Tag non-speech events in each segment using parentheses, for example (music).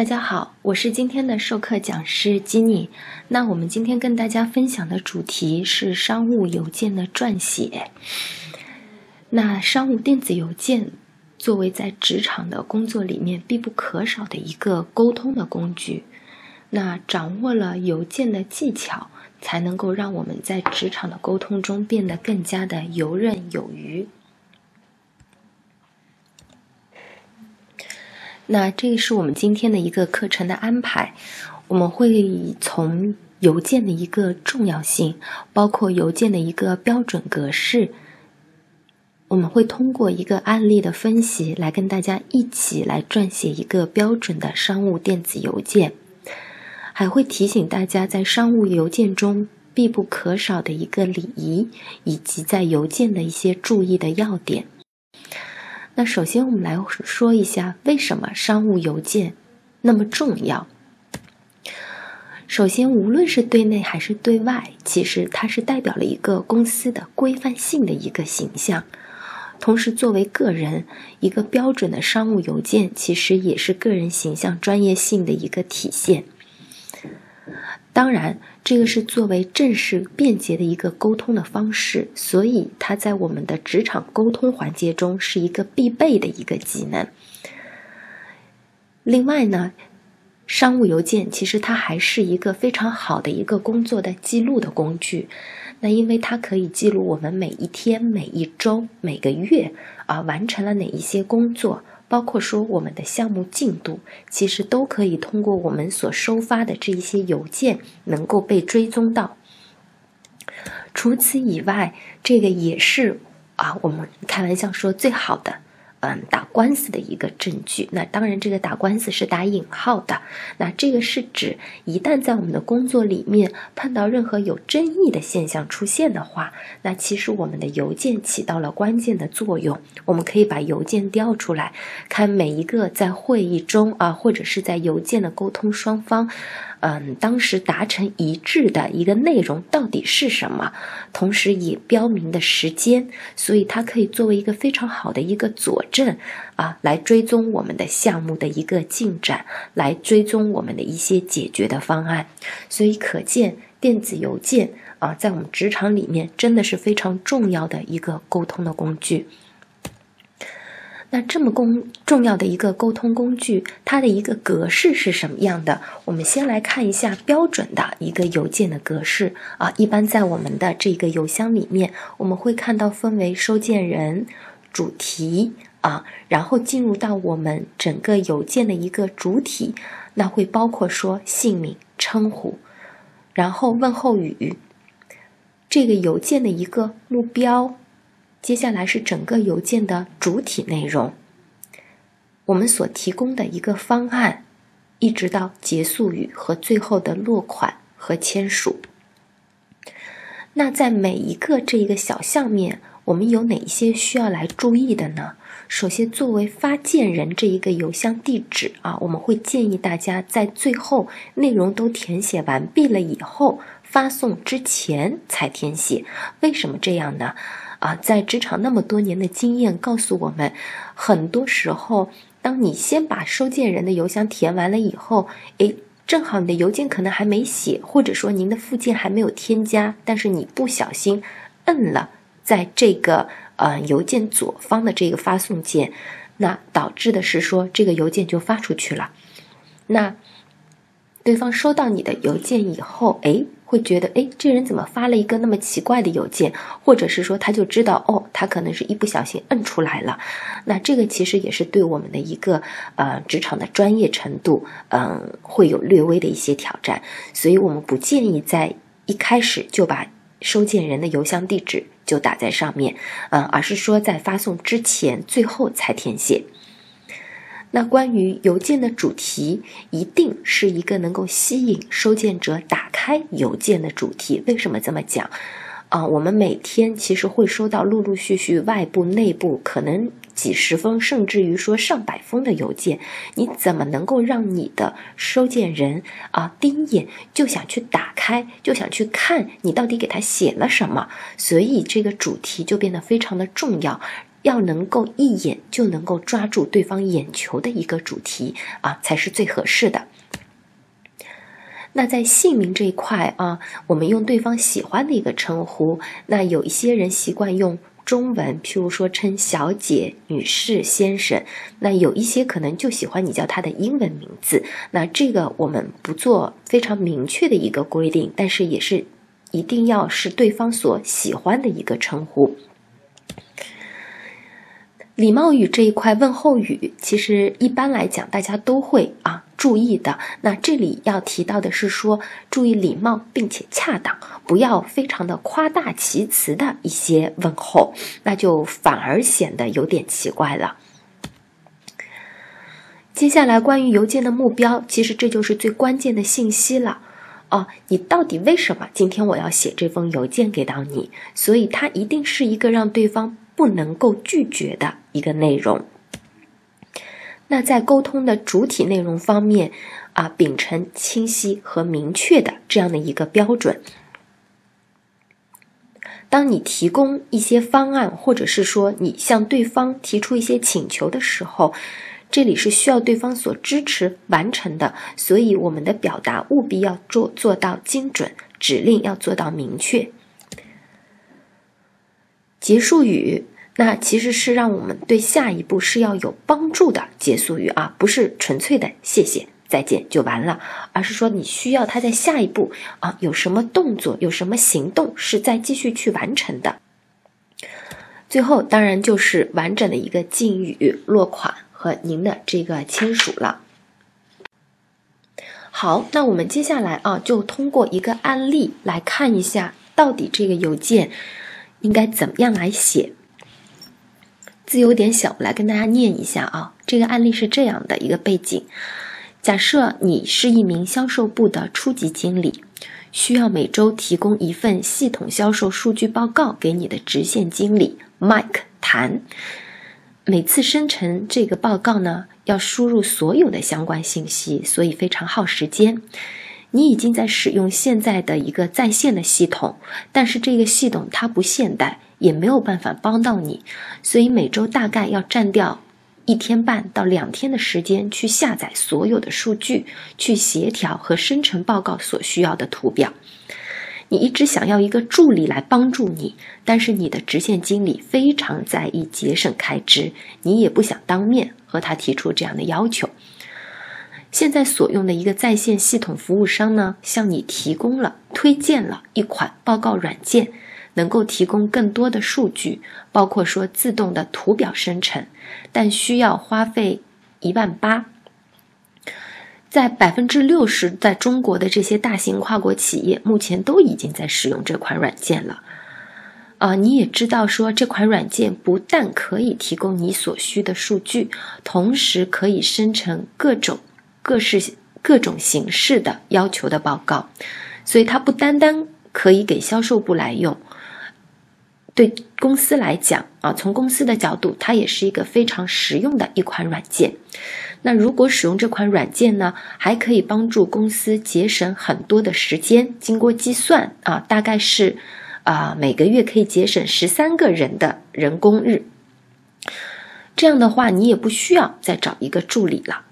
大家好，我是今天的授课讲师吉尼。那我们今天跟大家分享的主题是商务邮件的撰写。那商务电子邮件作为在职场的工作里面必不可少的一个沟通的工具，那掌握了邮件的技巧，才能够让我们在职场的沟通中变得更加的游刃有余。那这个是我们今天的一个课程的安排，我们会从邮件的一个重要性，包括邮件的一个标准格式，我们会通过一个案例的分析来跟大家一起来撰写一个标准的商务电子邮件，还会提醒大家在商务邮件中必不可少的一个礼仪，以及在邮件的一些注意的要点。那首先，我们来说一下为什么商务邮件那么重要。首先，无论是对内还是对外，其实它是代表了一个公司的规范性的一个形象。同时，作为个人，一个标准的商务邮件其实也是个人形象专业性的一个体现。当然，这个是作为正式便捷的一个沟通的方式，所以它在我们的职场沟通环节中是一个必备的一个技能。另外呢，商务邮件其实它还是一个非常好的一个工作的记录的工具。那因为它可以记录我们每一天、每一周、每个月啊完成了哪一些工作。包括说我们的项目进度，其实都可以通过我们所收发的这一些邮件能够被追踪到。除此以外，这个也是啊，我们开玩笑说最好的。嗯，打官司的一个证据。那当然，这个打官司是打引号的。那这个是指，一旦在我们的工作里面碰到任何有争议的现象出现的话，那其实我们的邮件起到了关键的作用。我们可以把邮件调出来，看每一个在会议中啊，或者是在邮件的沟通双方。嗯，当时达成一致的一个内容到底是什么？同时也标明的时间，所以它可以作为一个非常好的一个佐证啊，来追踪我们的项目的一个进展，来追踪我们的一些解决的方案。所以可见，电子邮件啊，在我们职场里面真的是非常重要的一个沟通的工具。那这么公重要的一个沟通工具，它的一个格式是什么样的？我们先来看一下标准的一个邮件的格式啊。一般在我们的这个邮箱里面，我们会看到分为收件人、主题啊，然后进入到我们整个邮件的一个主体，那会包括说姓名、称呼，然后问候语，这个邮件的一个目标。接下来是整个邮件的主体内容，我们所提供的一个方案，一直到结束语和最后的落款和签署。那在每一个这一个小项面，我们有哪一些需要来注意的呢？首先，作为发件人这一个邮箱地址啊，我们会建议大家在最后内容都填写完毕了以后，发送之前才填写。为什么这样呢？啊，在职场那么多年的经验告诉我们，很多时候，当你先把收件人的邮箱填完了以后，诶，正好你的邮件可能还没写，或者说您的附件还没有添加，但是你不小心摁了在这个呃邮件左方的这个发送键，那导致的是说这个邮件就发出去了，那对方收到你的邮件以后，诶。会觉得，哎，这人怎么发了一个那么奇怪的邮件？或者是说，他就知道，哦，他可能是一不小心摁出来了。那这个其实也是对我们的一个呃职场的专业程度，嗯，会有略微的一些挑战。所以我们不建议在一开始就把收件人的邮箱地址就打在上面，嗯，而是说在发送之前最后才填写。那关于邮件的主题，一定是一个能够吸引收件者打开邮件的主题。为什么这么讲？啊，我们每天其实会收到陆陆续续外部、内部可能几十封，甚至于说上百封的邮件。你怎么能够让你的收件人啊第一眼就想去打开，就想去看你到底给他写了什么？所以这个主题就变得非常的重要。要能够一眼就能够抓住对方眼球的一个主题啊，才是最合适的。那在姓名这一块啊，我们用对方喜欢的一个称呼。那有一些人习惯用中文，譬如说称小姐、女士、先生。那有一些可能就喜欢你叫他的英文名字。那这个我们不做非常明确的一个规定，但是也是一定要是对方所喜欢的一个称呼。礼貌语这一块问候语，其实一般来讲大家都会啊注意的。那这里要提到的是说，注意礼貌并且恰当，不要非常的夸大其词的一些问候，那就反而显得有点奇怪了。接下来关于邮件的目标，其实这就是最关键的信息了。哦，你到底为什么今天我要写这封邮件给到你？所以它一定是一个让对方。不能够拒绝的一个内容。那在沟通的主体内容方面，啊，秉承清晰和明确的这样的一个标准。当你提供一些方案，或者是说你向对方提出一些请求的时候，这里是需要对方所支持完成的，所以我们的表达务必要做做到精准，指令要做到明确。结束语，那其实是让我们对下一步是要有帮助的结束语啊，不是纯粹的谢谢再见就完了，而是说你需要他在下一步啊有什么动作，有什么行动是再继续去完成的。最后当然就是完整的一个敬语落款和您的这个签署了。好，那我们接下来啊就通过一个案例来看一下，到底这个邮件。应该怎么样来写？字有点小，我来跟大家念一下啊。这个案例是这样的一个背景：假设你是一名销售部的初级经理，需要每周提供一份系统销售数据报告给你的直线经理 Mike 谈。每次生成这个报告呢，要输入所有的相关信息，所以非常耗时间。你已经在使用现在的一个在线的系统，但是这个系统它不现代，也没有办法帮到你，所以每周大概要占掉一天半到两天的时间去下载所有的数据，去协调和生成报告所需要的图表。你一直想要一个助理来帮助你，但是你的直线经理非常在意节省开支，你也不想当面和他提出这样的要求。现在所用的一个在线系统服务商呢，向你提供了推荐了一款报告软件，能够提供更多的数据，包括说自动的图表生成，但需要花费一万八。在百分之六十在中国的这些大型跨国企业，目前都已经在使用这款软件了。啊，你也知道说这款软件不但可以提供你所需的数据，同时可以生成各种。各式各种形式的要求的报告，所以它不单单可以给销售部来用，对公司来讲啊，从公司的角度，它也是一个非常实用的一款软件。那如果使用这款软件呢，还可以帮助公司节省很多的时间。经过计算啊，大概是啊每个月可以节省十三个人的人工日。这样的话，你也不需要再找一个助理了。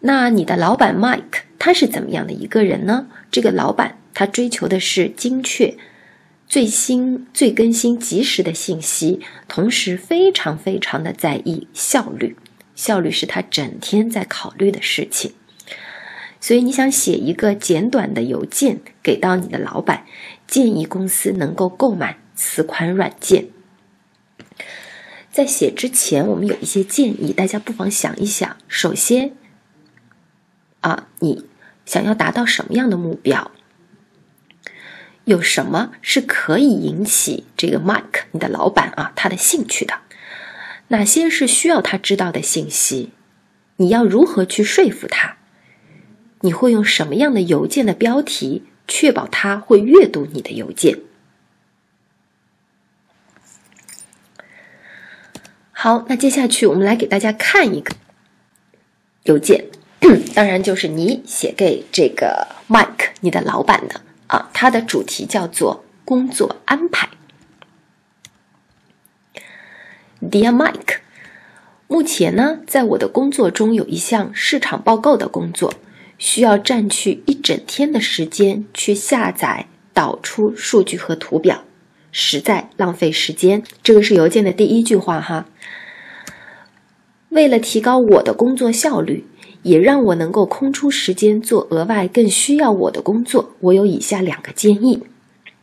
那你的老板 Mike 他是怎么样的一个人呢？这个老板他追求的是精确、最新、最更新、及时的信息，同时非常非常的在意效率，效率是他整天在考虑的事情。所以你想写一个简短的邮件给到你的老板，建议公司能够购买此款软件。在写之前，我们有一些建议，大家不妨想一想。首先。啊，你想要达到什么样的目标？有什么是可以引起这个 Mike 你的老板啊他的兴趣的？哪些是需要他知道的信息？你要如何去说服他？你会用什么样的邮件的标题确保他会阅读你的邮件？好，那接下去我们来给大家看一个邮件。当然，就是你写给这个 Mike 你的老板的啊，它的主题叫做工作安排。Dear Mike，目前呢，在我的工作中有一项市场报告的工作，需要占据一整天的时间去下载、导出数据和图表，实在浪费时间。这个是邮件的第一句话哈。为了提高我的工作效率，也让我能够空出时间做额外更需要我的工作，我有以下两个建议：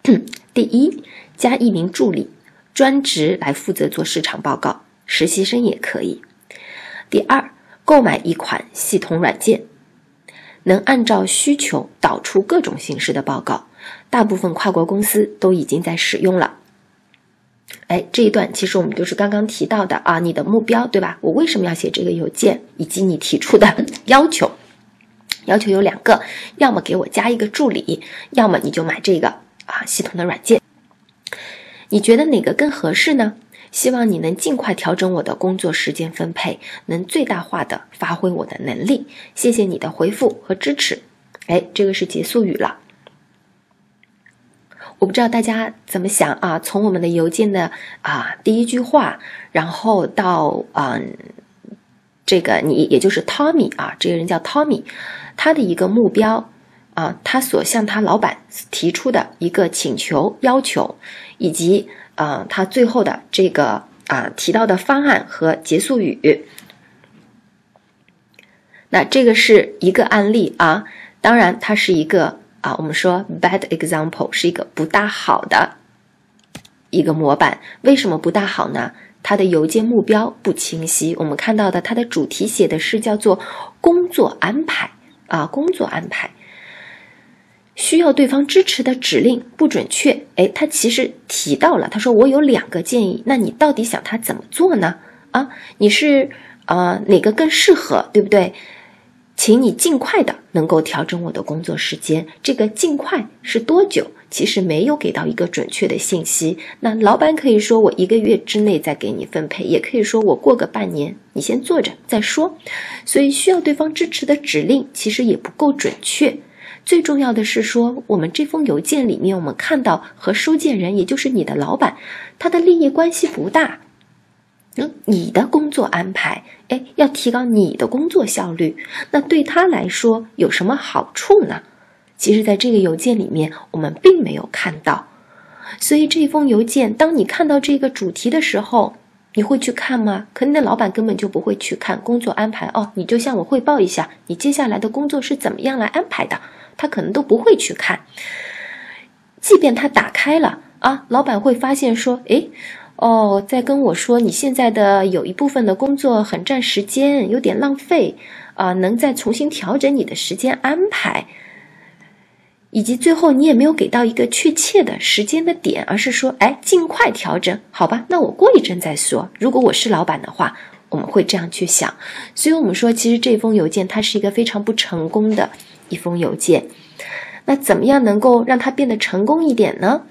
(clears throat) 第一，加一名助理，专职来负责做市场报告，实习生也可以；第二，购买一款系统软件，能按照需求导出各种形式的报告，大部分跨国公司都已经在使用了。哎，这一段其实我们就是刚刚提到的啊，你的目标对吧？我为什么要写这个邮件，以及你提出的 (laughs) 要求，要求有两个，要么给我加一个助理，要么你就买这个啊系统的软件。你觉得哪个更合适呢？希望你能尽快调整我的工作时间分配，能最大化的发挥我的能力。谢谢你的回复和支持。哎，这个是结束语了。我不知道大家怎么想啊？从我们的邮件的啊第一句话，然后到嗯，这个你也就是 Tommy 啊，这个人叫 Tommy，他的一个目标啊，他所向他老板提出的一个请求要求，以及啊他最后的这个啊提到的方案和结束语。那这个是一个案例啊，当然它是一个。啊，我们说 bad example 是一个不大好的一个模板。为什么不大好呢？它的邮件目标不清晰。我们看到的它的主题写的是叫做工作安排啊，工作安排需要对方支持的指令不准确。哎，他其实提到了，他说我有两个建议，那你到底想他怎么做呢？啊，你是啊哪个更适合，对不对？请你尽快的能够调整我的工作时间。这个尽快是多久？其实没有给到一个准确的信息。那老板可以说我一个月之内再给你分配，也可以说我过个半年，你先做着再说。所以需要对方支持的指令其实也不够准确。最重要的是说，我们这封邮件里面，我们看到和收件人，也就是你的老板，他的利益关系不大。你的工作安排，哎，要提高你的工作效率，那对他来说有什么好处呢？其实，在这个邮件里面，我们并没有看到。所以，这封邮件，当你看到这个主题的时候，你会去看吗？可能的老板根本就不会去看工作安排哦，你就向我汇报一下，你接下来的工作是怎么样来安排的，他可能都不会去看。即便他打开了啊，老板会发现说，哎。哦，在跟我说你现在的有一部分的工作很占时间，有点浪费啊，能再重新调整你的时间安排，以及最后你也没有给到一个确切的时间的点，而是说，哎，尽快调整，好吧？那我过一阵再说。如果我是老板的话，我们会这样去想。所以，我们说，其实这封邮件它是一个非常不成功的一封邮件。那怎么样能够让它变得成功一点呢？